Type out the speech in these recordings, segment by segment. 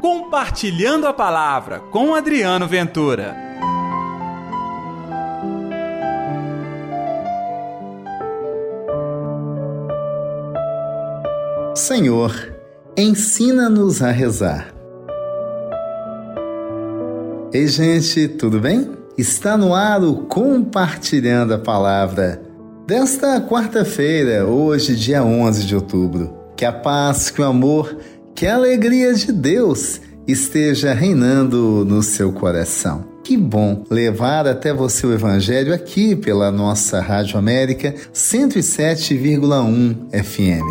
Compartilhando a Palavra com Adriano Ventura. Senhor, ensina-nos a rezar. Ei, gente, tudo bem? Está no ar o Compartilhando a Palavra desta quarta-feira, hoje, dia 11 de outubro. Que a paz, que o amor, que a alegria de Deus esteja reinando no seu coração. Que bom levar até você o Evangelho aqui pela nossa Rádio América 107,1 FM.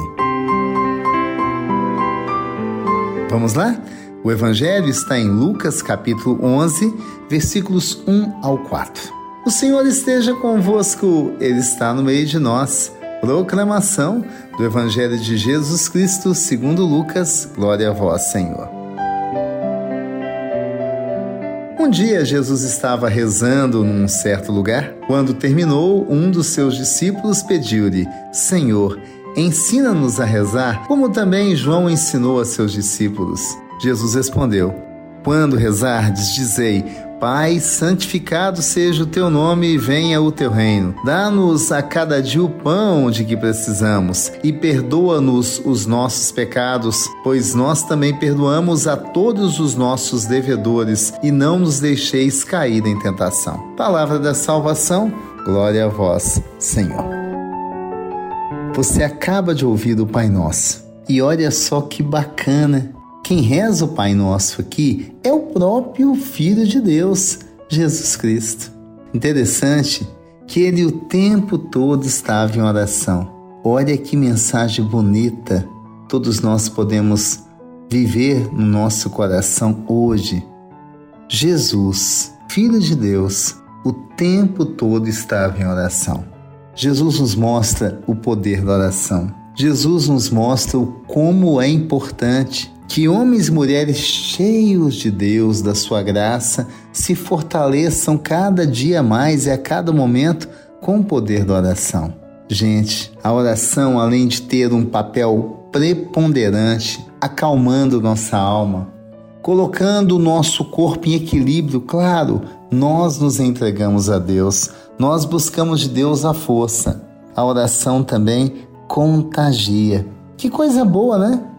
Vamos lá? O Evangelho está em Lucas capítulo 11, versículos 1 ao 4. O Senhor esteja convosco, Ele está no meio de nós. Proclamação do Evangelho de Jesus Cristo segundo Lucas. Glória a vós, Senhor. Um dia Jesus estava rezando num certo lugar. Quando terminou, um dos seus discípulos pediu-lhe: Senhor, ensina-nos a rezar, como também João ensinou a seus discípulos. Jesus respondeu: Quando rezardes, dizei: Pai, santificado seja o teu nome e venha o teu reino. Dá-nos a cada dia o pão de que precisamos e perdoa-nos os nossos pecados, pois nós também perdoamos a todos os nossos devedores e não nos deixeis cair em tentação. Palavra da salvação, glória a vós, Senhor. Você acaba de ouvir o Pai Nosso e olha só que bacana quem reza o Pai Nosso aqui é o próprio Filho de Deus, Jesus Cristo. Interessante que ele o tempo todo estava em oração. Olha que mensagem bonita todos nós podemos viver no nosso coração hoje. Jesus, Filho de Deus, o tempo todo estava em oração. Jesus nos mostra o poder da oração. Jesus nos mostra o como é importante que homens e mulheres cheios de Deus, da sua graça, se fortaleçam cada dia mais e a cada momento com o poder da oração. Gente, a oração, além de ter um papel preponderante, acalmando nossa alma, colocando o nosso corpo em equilíbrio, claro, nós nos entregamos a Deus, nós buscamos de Deus a força. A oração também contagia. Que coisa boa, né?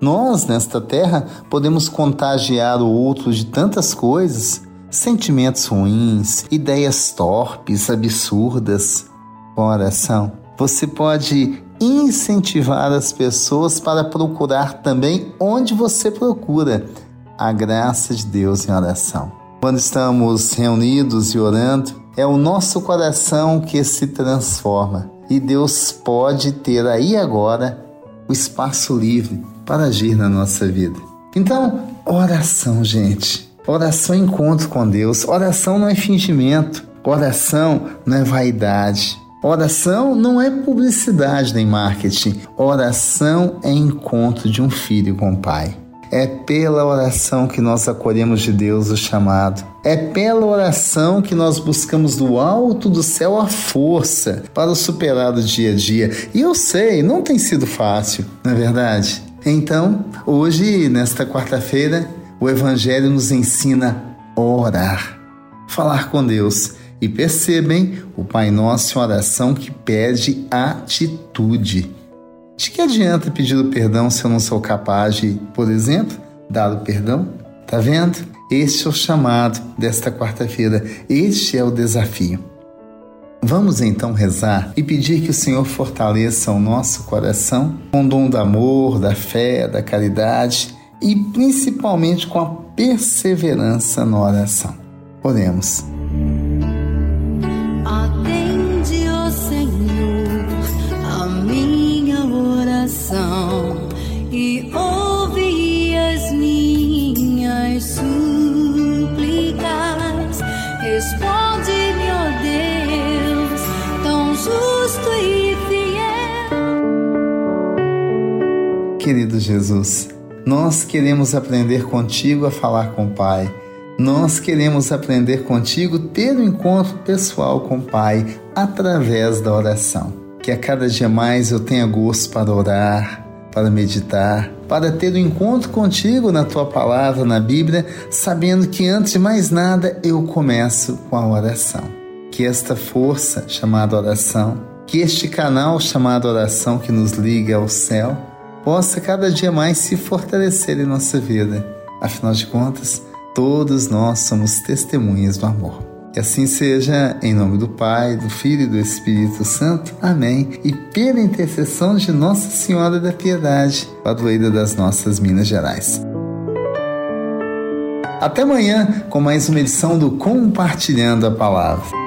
Nós, nesta terra, podemos contagiar o outro de tantas coisas, sentimentos ruins, ideias torpes, absurdas. Oração, você pode incentivar as pessoas para procurar também onde você procura a graça de Deus em oração. Quando estamos reunidos e orando, é o nosso coração que se transforma e Deus pode ter aí agora o espaço livre para agir na nossa vida. Então, oração, gente. Oração é encontro com Deus. Oração não é fingimento. Oração não é vaidade. Oração não é publicidade nem marketing. Oração é encontro de um filho com o Pai. É pela oração que nós acolhemos de Deus o chamado. É pela oração que nós buscamos do alto do céu a força para superar o dia a dia. E eu sei, não tem sido fácil, não é verdade? Então, hoje, nesta quarta-feira, o Evangelho nos ensina a orar, falar com Deus. E percebem o Pai Nosso em oração que pede atitude. De que adianta pedir perdão se eu não sou capaz de, por exemplo, dar o perdão? Tá vendo? Este é o chamado desta quarta-feira. Este é o desafio. Vamos então rezar e pedir que o Senhor fortaleça o nosso coração com o dom do amor, da fé, da caridade e principalmente com a perseverança na oração. Oremos. Justo e fiel. Querido Jesus, nós queremos aprender contigo a falar com o Pai. Nós queremos aprender contigo ter um encontro pessoal com o Pai através da oração. Que a cada dia mais eu tenha gosto para orar, para meditar, para ter um encontro contigo na tua palavra, na Bíblia, sabendo que antes de mais nada eu começo com a oração. Que esta força chamada oração, que este canal chamado oração que nos liga ao céu, possa cada dia mais se fortalecer em nossa vida. Afinal de contas, todos nós somos testemunhas do amor. Que assim seja, em nome do Pai, do Filho e do Espírito Santo. Amém. E pela intercessão de Nossa Senhora da Piedade, padroeira das nossas Minas Gerais. Até amanhã com mais uma edição do Compartilhando a Palavra.